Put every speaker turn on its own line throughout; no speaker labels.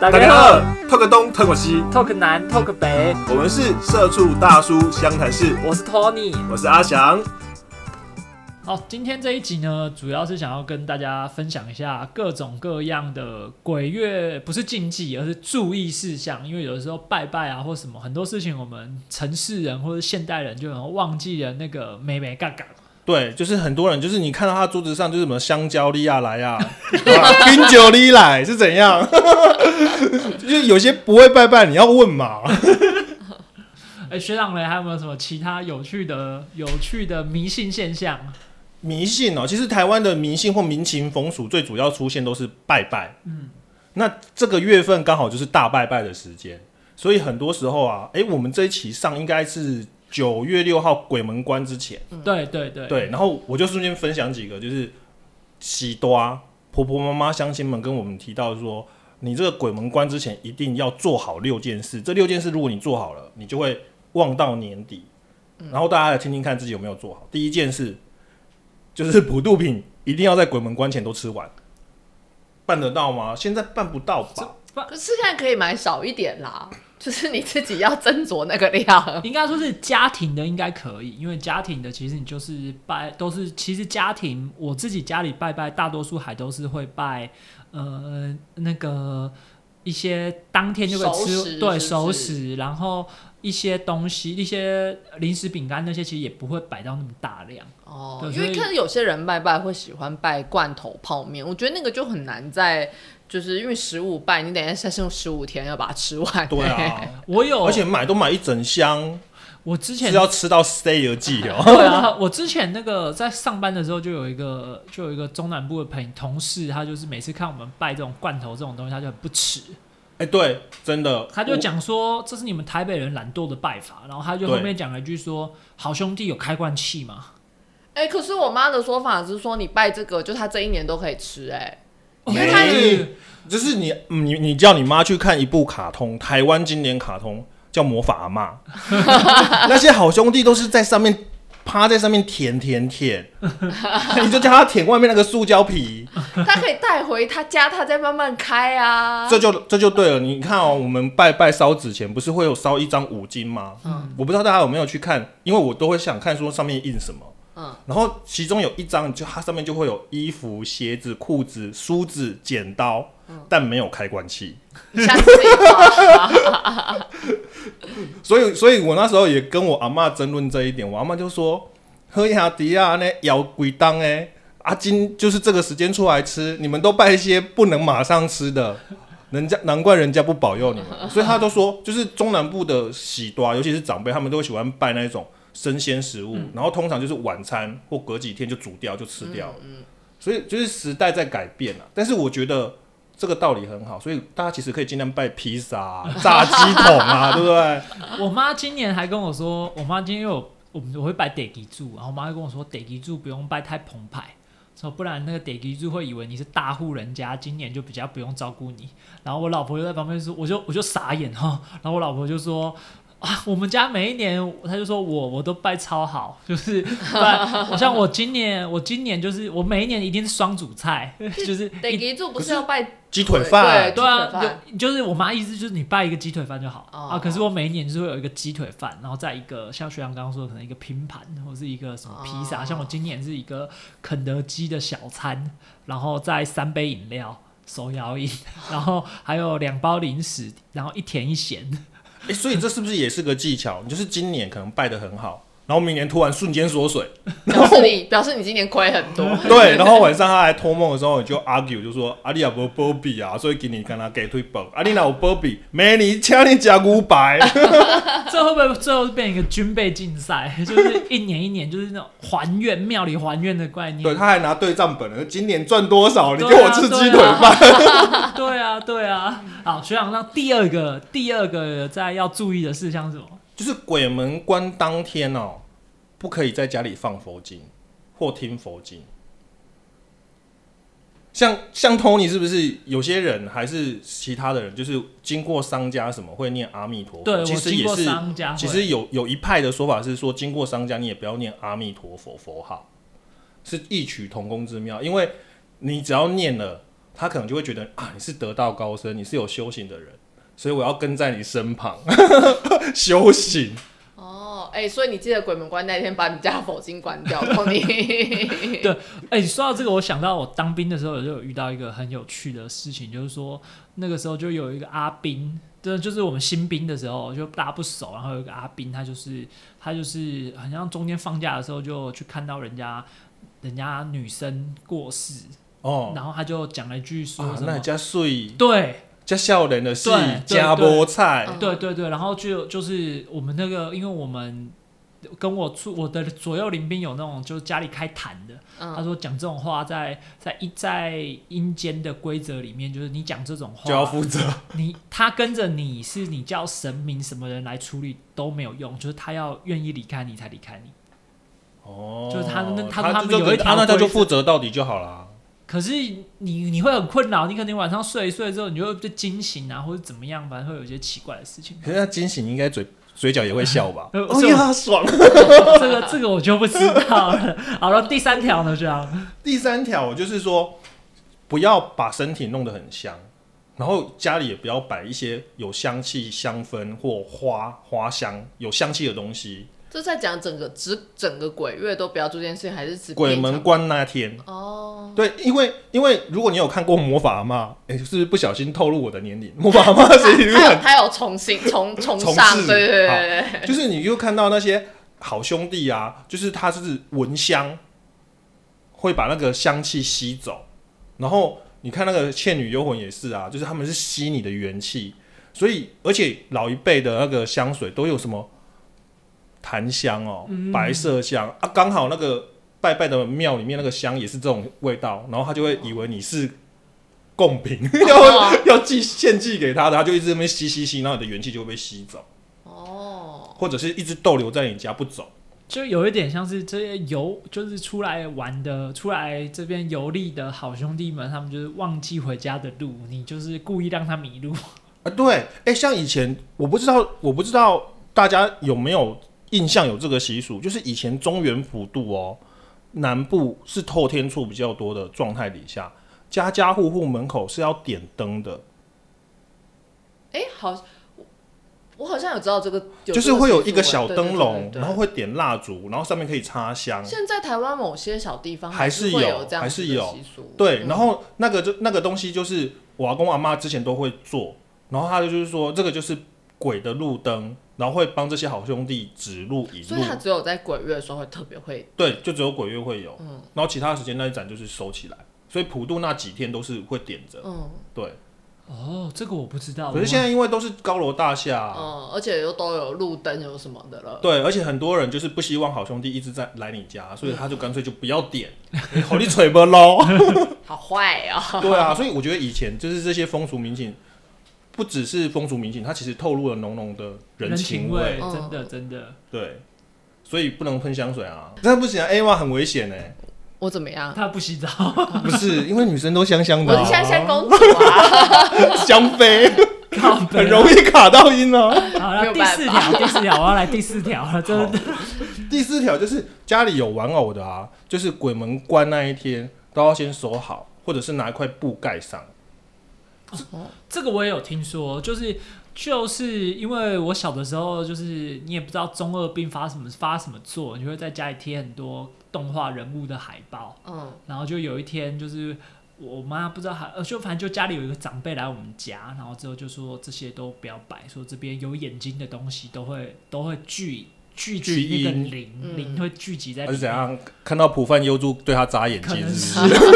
大家好，talk 东 talk 西
，talk 南 talk 北，
我们是社畜大叔湘潭市，
我是 Tony，
我是阿翔。
好，今天这一集呢，主要是想要跟大家分享一下各种各样的鬼月，不是禁忌，而是注意事项。因为有的时候拜拜啊，或什么很多事情，我们城市人或者现代人就可能忘记了那个美美嘎嘎。
对，就是很多人，就是你看到他桌子上就是什么香蕉利亚来 啊，冰酒利来是怎样？就是有些不会拜拜，你要问嘛。
哎，学长嘞，还有没有什么其他有趣的、有趣的迷信现象？
迷信哦，其实台湾的迷信或民情风俗最主要出现都是拜拜。嗯，那这个月份刚好就是大拜拜的时间，所以很多时候啊，哎，我们这一期上应该是。九月六号鬼门关之前，
对对对
对，然后我就顺便分享几个，就是喜多婆婆妈妈乡亲们跟我们提到说，你这个鬼门关之前一定要做好六件事，这六件事如果你做好了，你就会 望到年底。然后大家来听听看自己有没有做好。第一件事就是补肚品一定要在鬼门关前都吃完，办得到吗？现在办不到吧？
可是现在可以买少一点啦。就是你自己要斟酌那个量，
应该说是家庭的应该可以，因为家庭的其实你就是拜都是，其实家庭我自己家里拜拜，大多数还都是会拜，呃，那个一些当天就会吃对熟食，然后一些东西一些零食饼干那些其实也不会摆到那么大量
哦，因为看有些人拜拜会喜欢拜罐头泡面，我觉得那个就很难在。就是因为十五拜，你等一下再剩十五天要把它吃完。
对啊，
我有，
而且买都买一整箱。
我之前
是要吃到 stay 而记哦。
对啊，我之前那个在上班的时候就有一个，就有一个中南部的朋同事，他就是每次看我们拜这种罐头这种东西，他就很不吃。
哎，对，真的，
他就讲说这是你们台北人懒惰的拜法，然后他就后面讲了一句说：“好兄弟有开罐器吗？”
哎，可是我妈的说法是说你拜这个，就他这一年都可以吃，哎。
没，就是你你你叫你妈去看一部卡通，台湾经典卡通叫《魔法阿妈》，那些好兄弟都是在上面趴在上面舔舔舔，你就叫他舔外面那个塑胶皮，
他可以带回他家，他再慢慢开啊。
这就这就对了，你看哦，我们拜拜烧纸钱不是会有烧一张五金吗？嗯，我不知道大家有没有去看，因为我都会想看说上面印什么。然后其中有一张，就它上面就会有衣服、鞋子、裤子、梳子、剪刀，但没有开关器。所以，所以我那时候也跟我阿妈争论这一点。我阿妈就说：“喝下迪亚呢，摇鬼当哎，阿金就是这个时间出来吃，你们都拜一些不能马上吃的，人家难怪人家不保佑你们。所以他都说，就是中南部的喜多，尤其是长辈，他们都喜欢拜那一种。”生鲜食物，然后通常就是晚餐或隔几天就煮掉就吃掉了，所以就是时代在改变了。但是我觉得这个道理很好，所以大家其实可以尽量拜披萨、炸鸡桶啊，对不对？
我妈今年还跟我说，我妈今天有我我会拜得吉柱，然后我妈就跟我说，得吉柱不用拜太澎湃，说不然那个得吉柱会以为你是大户人家，今年就比较不用照顾你。然后我老婆就在旁边说，我就我就傻眼哈，然后我老婆就说。啊，我们家每一年，他就说我我都拜超好，就是拜。我像我今年，我今年就是我每一年一定是双主菜，就是
得记住不是要拜
鸡腿饭，
对啊，就是我妈意思就是你拜一个鸡腿饭就好啊。可是我每一年就是会有一个鸡腿饭，然后再一个像学长刚刚说的，可能一个拼盘或是一个什么披萨。像我今年是一个肯德基的小餐，然后再三杯饮料，手摇饮，然后还有两包零食，然后一甜一咸。
哎，所以这是不是也是个技巧？就是今年可能拜的很好。然后明年突然瞬间缩水，
表示你 表示你今年亏很多。
对，然后晚上他来托梦的时候，你就 argue 就说阿丽亚不波比啊，所以给你跟他给推本。阿丽娜我波比，没你请你加五百。
这会不会最后变成一个军备竞赛？就是一年一年就是那种还愿庙里还愿的概念。
对，他还拿对账本了，今年赚多少？你给我吃鸡腿
饭。对啊，对啊。好，学长，那第二个第二个在要注意的事项是什么？
就是鬼门关当天哦。不可以在家里放佛经或听佛经，像像 Tony 是不是有些人还是其他的人，就是经过商家什么会念阿弥陀佛？
对，
其实也是。其实
有
有一派的说法是说，经过商家你也不要念阿弥陀佛佛号，是异曲同工之妙。因为你只要念了，他可能就会觉得啊，你是得道高僧，你是有修行的人，所以我要跟在你身旁 修行。
哦，哎、所以你记得鬼门关那天把你家佛经关掉，托尼。
对，哎、说到这个，我想到我当兵的时候，就有遇到一个很有趣的事情，就是说那个时候就有一个阿兵，对，就是我们新兵的时候，就大家不熟，然后有一个阿兵，他就是他就是好像中间放假的时候就去看到人家人家女生过世，
哦，
然后他就讲了一句说
啊，
什么，
那加水
对，
加笑人的是
对对
加菠菜，
嗯
对对对，然后就就是我们那个，因为我们跟我住我的左右邻兵有那种就是家里开坛的，他
嗯，
说讲这种话在在一在阴间的规则里面，就是你讲这种话，
就要负责。
你他跟着你是你叫神明什么人来处理都没有用，就是他要愿意离开你才离开你。
哦，
就是他那他
他
他们
就
有一条
啊那他就负责到底就好了。
可是你你会很困扰，你可能晚上睡一睡之后，你就会被惊醒啊，或者怎么样，反正会有一些奇怪的事情。
可是他惊醒应该嘴嘴角也会笑吧？
呃
哦呀，爽！
这个这个我就不知道了。好了，第三条呢，这样。
第三条就是说，不要把身体弄得很香，然后家里也不要摆一些有香气、香氛或花花香有香气的东西。
这在讲整个指整个鬼月都不要做这件事情，还是指
鬼门关那天，
哦，
对，因为因为如果你有看过魔法阿妈，哎、是不是不小心透露我的年龄？魔法阿妈是里
他有他有重新 重重
重
上，对对对
好。
对对，
就是你又看到那些好兄弟啊，就是他是闻香，会把那个香气吸走，然后你看那个《倩女幽魂》也是啊，就是他们是吸你的元气，所以而且老一辈的那个香水都有什么檀香哦、
嗯
白色香啊，刚好那个拜拜的庙里面那个香也是这种味道，然后他就会以为你是。贡品
哦
要 要寄献祭给他的，他就一直在那边吸吸吸，然后你的元气就会被吸走。
哦，
或者是一直逗留在你家不走。
就有一点像是这些游，就是出来玩的、出来这边游历的好兄弟们，他们就是忘记回家的路，你就是故意让他迷路。
啊，对，哎、像以前我不知道，我不知道大家有没有印象有这个习俗，就是以前中原普渡哦，南部是透天处比较多的状态底下，家家户户门口是要点灯的，
哎，好，我我好像有知道这个，有
就是会有一个小灯笼，然后会点蜡烛，然后上面可以插香。
现在台湾某些小地方
还是有还是有。
习俗，
对，
嗯。
然后那个就那个东西就是我阿公阿妈之前都会做，然后他就是说这个就是鬼的路灯，然后会帮这些好兄弟指路引路。
所以，它只有在鬼月的时候会特别会，
对，就只有鬼月会有，
嗯。
然后其他时间那一盏就是收起来，所以普渡那几天都是会点着，
嗯。
对。
哦，这个我不知道。
可是现在因为都是高楼大厦。啊、
嗯，而且又都有路灯有什么的了，
对，而且很多人就是不希望好兄弟一直在来你家，所以他就干脆就不要点，好你嘴巴喽。
好坏哦，
对啊，所以我觉得以前就是这些风俗民情，不只是风俗民情，它其实透露了浓浓的
人
情
味，
嗯。
真的真的。
对，所以不能喷香水啊，那不行啊，A 哇很危险呢、
我怎么样？
他不洗澡，
不是因为女生都香香的、
我是
啊，
香香公主啊，
香妃。很容易卡到音哦、
好了，第四条，第四条，我要来第四条了，真的。
第四条就是家里有玩偶的啊，就是鬼门关那一天都要先收好，或者是拿一块布盖上。
这个我也有听说，就是就是因为我小的时候，就是你也不知道中二病发什么发什么作，你就会在家里贴很多动画人物的海报，
嗯，
然后就有一天就是。我妈不知道还呃，就反正就家里有一个长辈来我们家，然后之后就说这些都不要摆，说这边有眼睛的东西都会都会聚聚集
聚
那个
阴
灵
嗯
灵会聚集在里面。
还是怎样？看到普范优助对他眨眼睛，是不
是
是？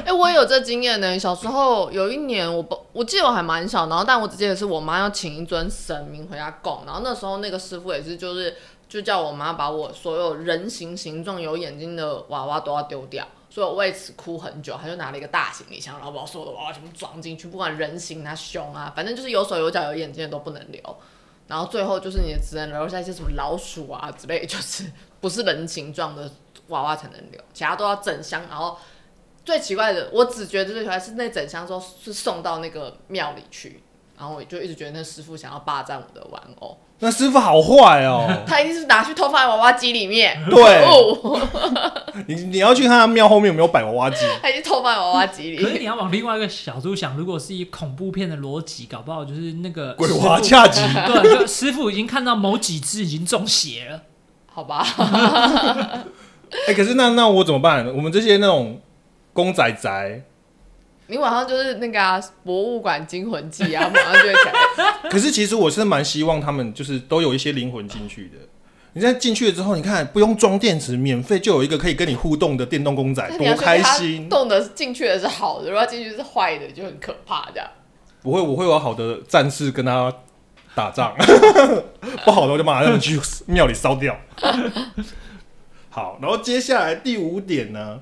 哎、我也有这经验呢。小时候有一年我不，我记得我还蛮小，然后但我只记得是我妈要请一尊神明回家供，然后那时候那个师傅也是就是就叫我妈把我所有人形形状有眼睛的娃娃都要丢掉。所以我为此哭很久，他就拿了一个大行李箱，然后把我所有的娃娃全部装进去，不管人形啊、胸啊，反正就是有手有脚有眼睛的都不能留。然后最后就是你只能留下一些什么老鼠啊之类，就是不是人形状的娃娃才能留，其他都要整箱。然后最奇怪的，我只觉得最奇怪是那整箱之后是送到那个庙里去，然后我就一直觉得那师傅想要霸占我的玩偶，
那师傅好坏哦。
他一定是拿去偷放在娃娃机里面。
对，
哦，
你你要去看他庙后面有没有摆娃娃机。
他已经偷放在娃娃机里
可是你。要往另外一个角度想，如果是以恐怖片的逻辑，搞不好就是那个
鬼娃恰吉
对，就师傅已经看到某几只已经中邪了。
好吧，
哎、可是那那我怎么办？我们这些那种公仔仔，
你晚上就是那个啊，博物馆惊魂记啊，马上就会起来。
可是其实我是蛮希望他们就是都有一些灵魂进去的。你现在进去了之后，你看不用装电池，免费就有一个可以跟你互动的电动公仔，多开心！
动的进去的是好的，如果他进去是坏的，就很可怕这样。
不会，我会有好的战士跟他打仗，不好的我就马上去庙里烧掉。好，然后接下来第五点呢，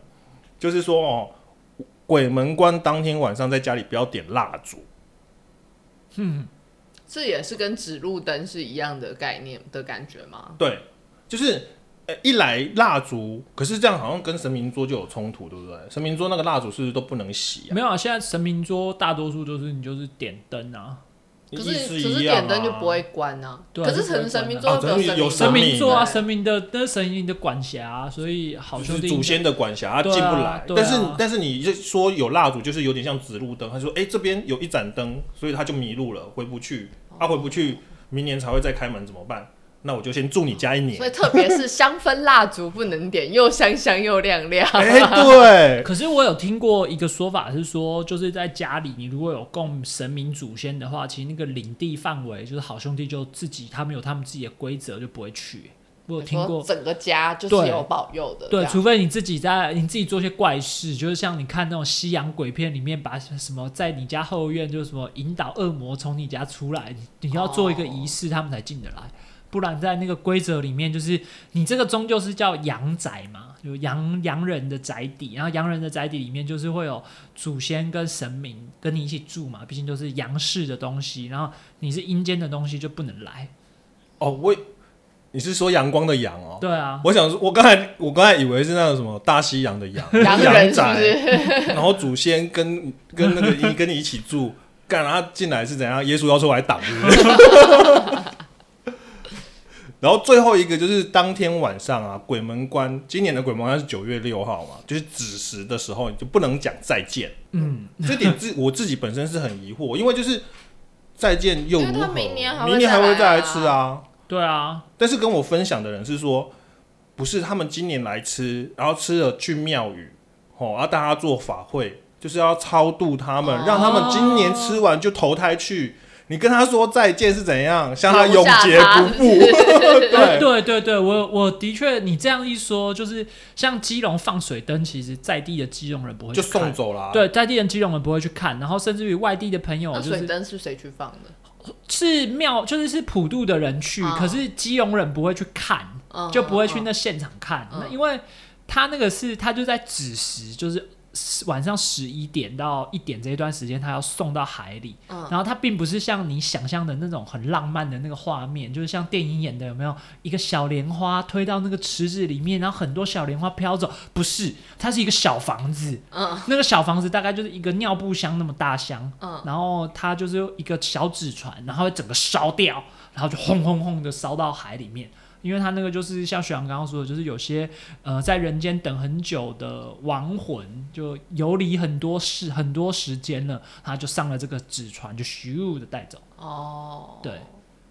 就是说哦，鬼门关当天晚上在家里不要点蜡烛。
这也是跟指路灯是一样的概念的感觉吗？
对，就是呃，一来蜡烛，可是这样好像跟神明桌就有冲突，对不对？神明桌那个蜡烛是不是都不能洗啊？
没有啊，现在神明桌大多数都是你就是点灯啊，
可是
意思
可是点灯就
啊
不会关啊。
对啊
可是神神明桌
啊
又没有神
神明有神
神
明
座啊，神明的那是神明的管辖啊、所以好
就
兄弟
是祖先的管辖，他进不来。但是但是你就说有蜡烛，就是有点像指路灯。他说，哎、这边有一盏灯，所以他就迷路了，回不去。他、回不去，明年才会再开门，怎么办？那我就先祝你家一年
所。以特别是香氛蜡烛不能点，又香香又亮亮。
哎、对，
可是我有听过一个说法是说，就是在家里你如果有供神明祖先的话，其实那个领地范围就是好兄弟就自己他们有他们自己的规则就不会去。我有听过，
整个家就是有保佑的，这
对，除非你自己在你自己做些怪事，就是像你看那种西洋鬼片里面，把什么在你家后院就是什么引导恶魔从你家出来，你你要做一个仪式，他们才进得来。不然在那个规则里面，就是你这个终究是叫阳宅嘛，就洋洋人的宅邸，然后洋人的宅邸里面就是会有祖先跟神明跟你一起住嘛，毕竟都是阳世的东西，然后你是阴间的东西就不能来。
哦，我你是说阳光的阳哦？
对啊，
我想说，我刚才我刚才以为是那个什么大西洋的洋，
洋人
宅，然后祖先跟跟那个一跟你一起住，干他进来是怎样？耶稣要出来挡，是不是？然后最后一个就是当天晚上啊，鬼门关，今年的鬼门关是九月六号嘛，就是子时的时候，你就不能讲再见。
嗯，
这点自我自己本身是很疑惑，因为就是再见又如何？
明年还会
明年还会再来吃啊。
对啊，
但是跟我分享的人是说，不是他们今年来吃，然后吃了去庙宇，哦，要大家做法会，就是要超度他们，
哦
让他们今年吃完就投胎去。你跟他说再见是怎样，向他永结不复。对
对。对对，我我的确，你这样一说，就是像基隆放水灯，其实在地的基隆人不会去
就送走了、啊。
对，在地人基隆人不会去看，然后甚至于外地的朋友就是
水灯是谁去放的？
是庙，就是是普渡的人去，
嗯
可是基隆人不会去看，
嗯
就不会去那现场看，
嗯。
那因为他那个是他就在指时，就是晚上十一点到一点这一段时间，他要送到海里，
嗯
然后它并不是像你想象的那种很浪漫的那个画面，就是像电影演的，有没有一个小莲花推到那个池子里面，然后很多小莲花飘走？不是，它是一个小房子，
嗯
那个小房子大概就是一个尿布箱那么大箱，
嗯
然后它就是一个小纸船，然后整个烧掉，然后就轰轰轰的烧到海里面。因为他那个就是像雪阳刚刚说的，就是有些呃在人间等很久的亡魂，就游离很多时很多时间了，他就上了这个纸船，就咻的带走。
哦，
对，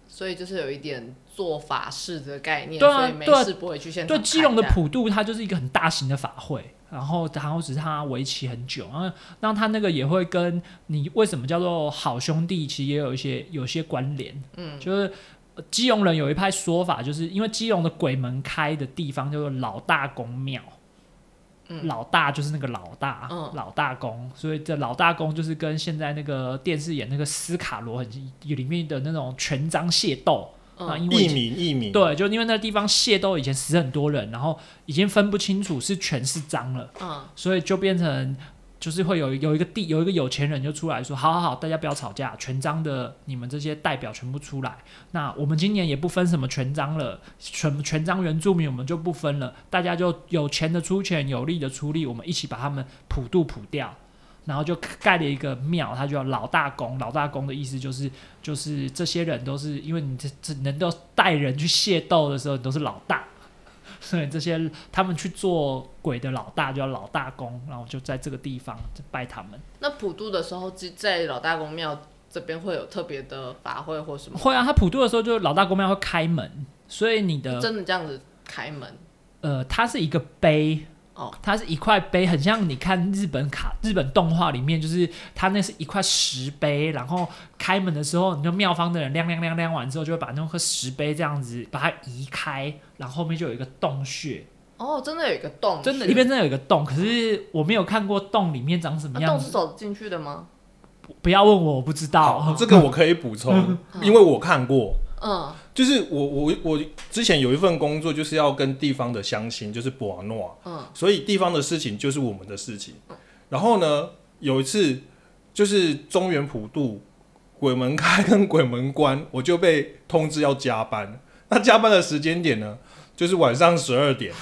所以就是有一点做法事的概念，
对啊
所以没
对啊
事不会去现场
对，基隆的普渡，它就是一个很大型的法会，然后然后只是它为期很久，然后那他那个也会跟你为什么叫做好兄弟，其实也有一些有些关联，
嗯
就是。呃基隆人有一派说法，就是因为基隆的鬼门开的地方叫做老大公庙，
嗯。
老大就是那个老大，
嗯。
老大公，所以这老大公就是跟现在那个电视演那个斯卡罗很里面的那种权章械斗，那
嗯
因为
一名一名，
对，就因为那个地方械斗以前死很多人，然后已经分不清楚是权是脏了，
嗯。
所以就变成就是会有有一个地有一个有钱人就出来说，好好好，大家不要吵架，权章的你们这些代表全部出来，那我们今年也不分什么权章了，全权章原住民我们就不分了，大家就有钱的出钱，有力的出力，我们一起把他们普渡普掉。然后就盖了一个庙，他叫老大公。老大公的意思就是，就是这些人都是因为你这这能够带人去械斗的时候，你都是老大，所以这些他们去做鬼的老大叫老大公，然后就在这个地方拜他们。
那普渡的时候，就在老大公庙这边会有特别的法会或什么？
会啊，他普渡的时候就老大公庙会开门，所以你的
真的这样子开门？
呃，它是一个碑。
哦，
它是一块碑，很像你看日本卡、日本动画里面，就是它那是一块石碑，然后开门的时候，你就庙方的人亮亮亮亮完之后，就会把那块石碑这样子把它移开，然后后面就有一个洞穴。
哦，真的有一个洞，
真的里面真的有一个洞，可是我没有看过洞里面长什么样子。
洞是走进去的吗？
不要问我，我不知道。
这个我可以补充，因为我看过。
嗯，
就是我我我之前有一份工作，就是要跟地方的乡亲，就是博诺，
嗯，
所以地方的事情就是我们的事情。然后呢，有一次就是中原普渡鬼门开跟鬼门关，我就被通知要加班。那加班的时间点呢，就是晚上十二点，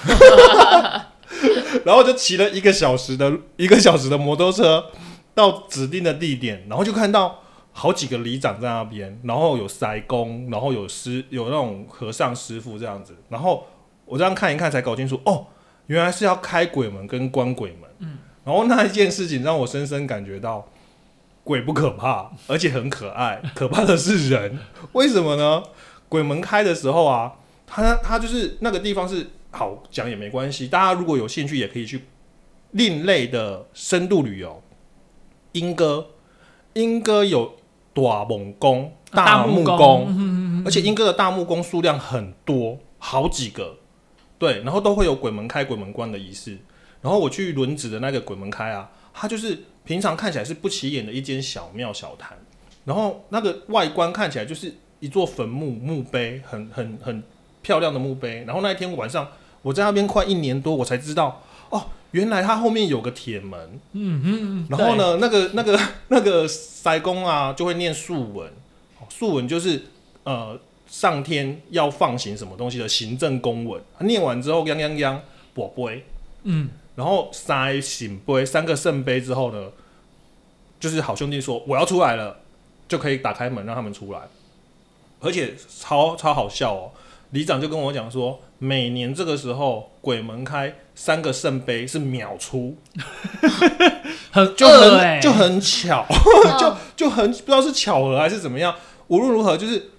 然后就骑了一个小时的一个小时的摩托车到指定的地点，然后就看到。好几个里长在那边，然后有塞工，然后有师有那种和尚师傅这样子，然后我这样看一看才搞清楚，哦，原来是要开鬼门跟关鬼门。嗯，然后那一件事情让我深深感觉到，鬼不可怕，而且很可爱，可怕的是人。为什么呢？鬼门开的时候啊，他他就是那个地方是好讲也没关系，大家如果有兴趣也可以去另类的深度旅游。莺歌，莺歌有。大猛工、大木工，而且英哥的大木工数量很多，好几个，对，然后都会有鬼门开、鬼门关的仪式。然后我去轮子的那个鬼门开啊，它就是平常看起来是不起眼的一间小庙小坛，然后那个外观看起来就是一座坟墓墓碑，很很很漂亮的墓碑。然后那一天晚上我在那边快一年多，我才知道哦。原来它后面有个铁门，
嗯嗯，
然后呢，那个那个 那个塞公啊，就会念素文，素文就是呃上天要放行什么东西的行政公文，念完之后，央央央，宝贝，
嗯，
然后塞醒杯三个圣杯之后呢，就是好兄弟说我要出来了，就可以打开门让他们出来，而且超超好笑哦。里长就跟我讲说，每年这个时候鬼门开，三个圣杯是秒出，
很
就
很哎，
就很巧，就就很不知道是巧合还是怎么样。无论如何，就是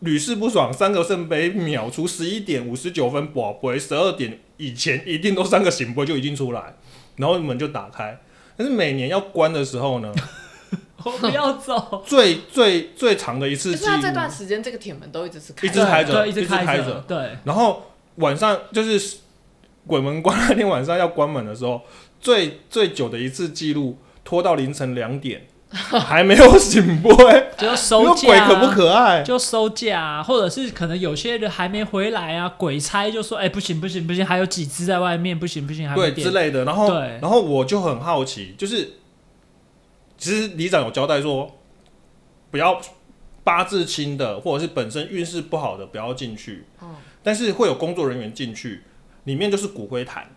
屡试不爽，三个圣杯秒出，十一点五十九分宝贝，十二点以前一定都三个醒杯就已经出来，然后门就打开。但是每年要关的时候呢？
我不要走。
最最最长的一次，
就是他这段时间这个铁门都一直是
一直开着，
一直
开
着。对。
然后晚上就是鬼门关那天晚上要关门的时候，最最久的一次记录拖到凌晨两点，还没有醒波，
就收假。
鬼可不可爱？
就收假，或者是可能有些人还没回来啊，鬼差就说：“哎，不行不行不行，还有几只在外面，不行不行，还
对之类的。”然后，然后我就很好奇，就是。其实里长有交代说，不要八字轻的，或者是本身运势不好的，不要进去。嗯。但是会有工作人员进去，里面就是骨灰坛，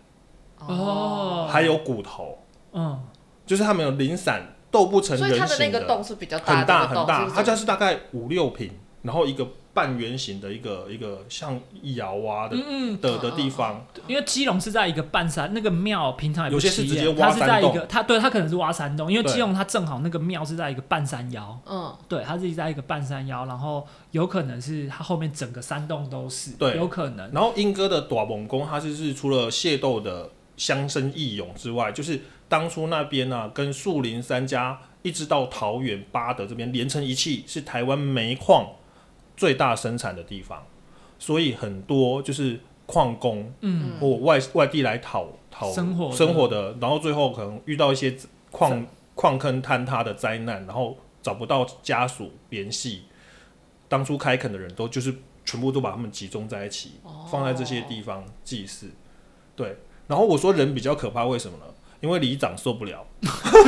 哦，还有骨头，嗯，就是他们有零散斗不成人形的。
所以它的那个洞是比较大，
很大很大，它家是大概五六平，然后一个。半圆形的一个一个像窑啊的的的地方，
因为基隆是在一个半山，那个庙平常
有些是直接挖
山洞，它对它可能是挖山洞，因为基隆它正好那个庙是在一个半山腰，嗯，对，它是在一个半山腰，然后有可能是它后面整个山洞都是，
对，
有可能。
然后莺歌的短蒙宫，它就是除了械斗的乡绅义勇之外，就是当初那边呢，跟树林三家一直到桃园八德这边连成一气，是台湾煤矿。最大生产的地方，所以很多就是矿工，嗯，或外外地来讨讨
生活
生活的，然后最后可能遇到一些矿矿坑坍塌的灾难，然后找不到家属联系，当初开垦的人都就是全部都把他们集中在一起，放在这些地方祭祀。对，然后我说人比较可怕，为什么呢？因为里长受不了，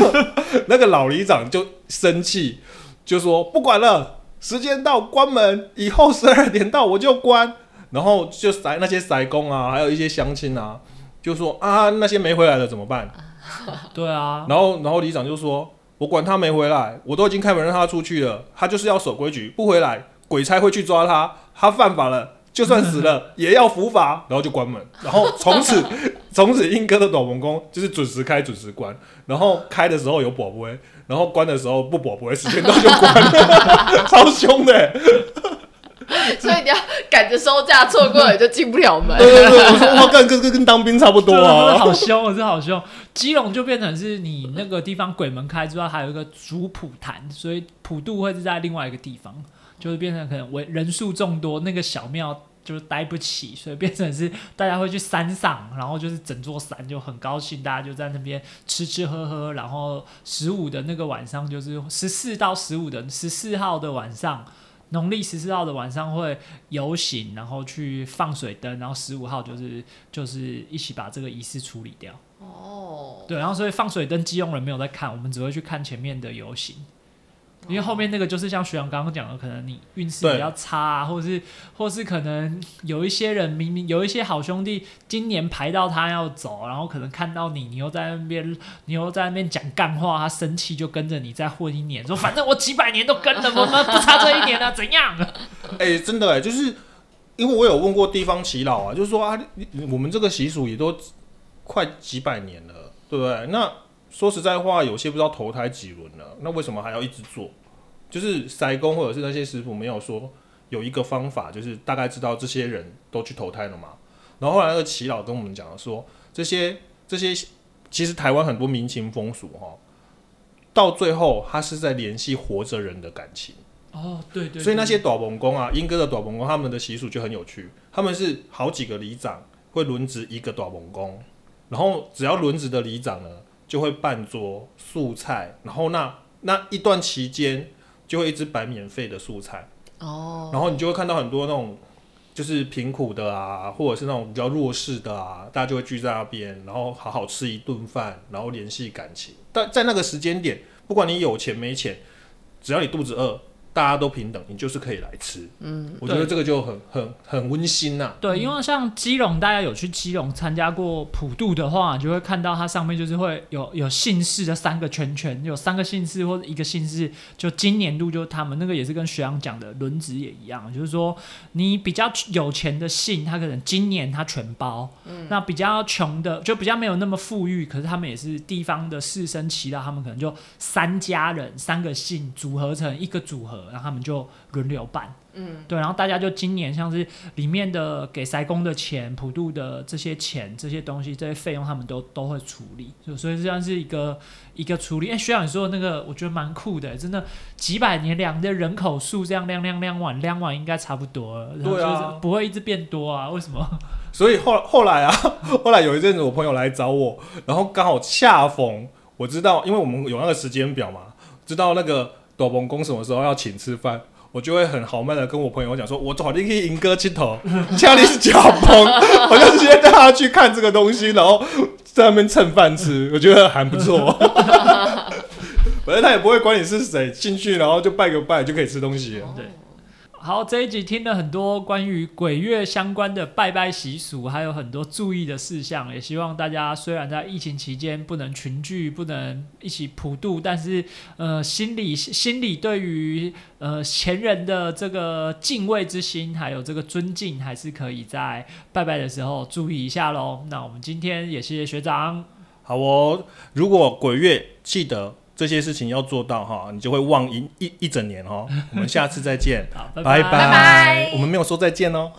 那个老里长就生气，就说不管了。时间到，关门以后十二点到我就关，然后就塞那些塞工啊，还有一些乡亲啊，就说啊那些没回来的怎么办？
对啊，
然后然后里长就说，我管他没回来，我都已经开门让他出去了，他就是要守规矩，不回来，鬼差会去抓他，他犯法了。就算死了 也要伏法，然后就关门，然后从此 从此英哥的短门宫就是准时开准时关，然后开的时候有保不会，然后关的时候不保不会，时间到就关，超凶的。
所以你要赶着收假，错过了就进不了门。
对对对，我说哇，跟跟跟跟当兵差不多啊，
好凶，我真的好凶。基隆就变成是你那个地方鬼门开之外，还有一个主普坛，所以普渡会是在另外一个地方，就是变成可能为人数众多，那个小庙就是待不起，所以变成是大家会去山上，然后就是整座山就很高兴，大家就在那边吃吃喝喝，然后十五的那个晚上就是十四到十五的十四号的晚上。农历十四号的晚上会游行，然后去放水灯，然后十五号就是就是一起把这个仪式处理掉。
哦，
对，然后所以放水灯，基隆人没有在看，我们只会去看前面的游行。因为后面那个就是像徐阳刚刚讲的，可能你运势比较差啊，或者是或是可能有一些人明明有一些好兄弟，今年排到他要走，然后可能看到你，你又在那边你又在那边讲干话，他生气就跟着你再混一年，说反正我几百年都跟了，我们不差这一年了，怎样？
哎、真的哎、就是因为我有问过地方祈老啊，就是说啊，我们这个习俗也都快几百年了，对不对？那说实在话，有些不知道投胎几轮了，那为什么还要一直做？就是塞工或者是那些师傅没有说有一个方法，就是大概知道这些人都去投胎了嘛。然后后来那个祈老跟我们讲说，这些这些其实台湾很多民情风俗哈，到最后他是在联系活着人的感情。
哦，对对
所以那些短棚公啊，英哥的短棚公，他们的习俗就很有趣。他们是好几个里长会轮值一个短棚公，然后只要轮值的里长呢，就会半桌素菜，然后那那一段期间就会一直摆免费的素菜，
哦，
然后你就会看到很多那种就是贫苦的啊，或者是那种比较弱势的啊，大家就会聚在那边，然后好好吃一顿饭，然后联系感情。但在那个时间点，不管你有钱没钱，只要你肚子饿，大家都平等，你就是可以来吃。嗯，我觉得这个就很很很温馨呐、
对，因为像基隆，大家有去基隆参加过普渡的话，就会看到它上面就是会有有姓氏的三个圈圈，有三个姓氏或者一个姓氏，就今年度就是他们那个也是跟学长讲的轮值也一样，就是说你比较有钱的姓，他可能今年他全包，嗯。那比较穷的就比较没有那么富裕，可是他们也是地方的士绅祈祷，他们可能就三家人三个姓组合成一个组合，然后他们就轮流办。嗯对，然后大家就今年像是里面的给塞工的钱、普渡的这些钱、这些东西、这些费用，他们都都会处理，就所以这样是一个一个处理。哎，学长你说的那个，我觉得蛮酷的，真的几百年量的人口数这样量量量完量完应该差不多了，
对啊
不会一直变多啊？为什么？
所以后后来啊，后来有一阵子我朋友来找我，然后刚好恰逢我知道，因为我们有那个时间表嘛，知道那个斗篷公什么时候要请吃饭。我就会很豪迈的跟我朋友讲说，我早定去迎哥镜头，家里是假崩，我就直接带他去看这个东西，然后在那边蹭饭吃，我觉得还不错。反正他也不会管你是谁，进去然后就拜个拜就可以吃东西。
对。好，这一集听了很多关于鬼月相关的拜拜习俗，还有很多注意的事项。也希望大家虽然在疫情期间不能群聚，不能一起普渡，但是呃，心里心里对于呃前人的这个敬畏之心，还有这个尊敬，还是可以在拜拜的时候注意一下喽。那我们今天也谢谢学长，
好哦，如果鬼月记得这些事情要做到哈，你就会忘一一一整年哦。我们下次再见，
好，拜
拜
拜
拜拜
我们没有说再见哦。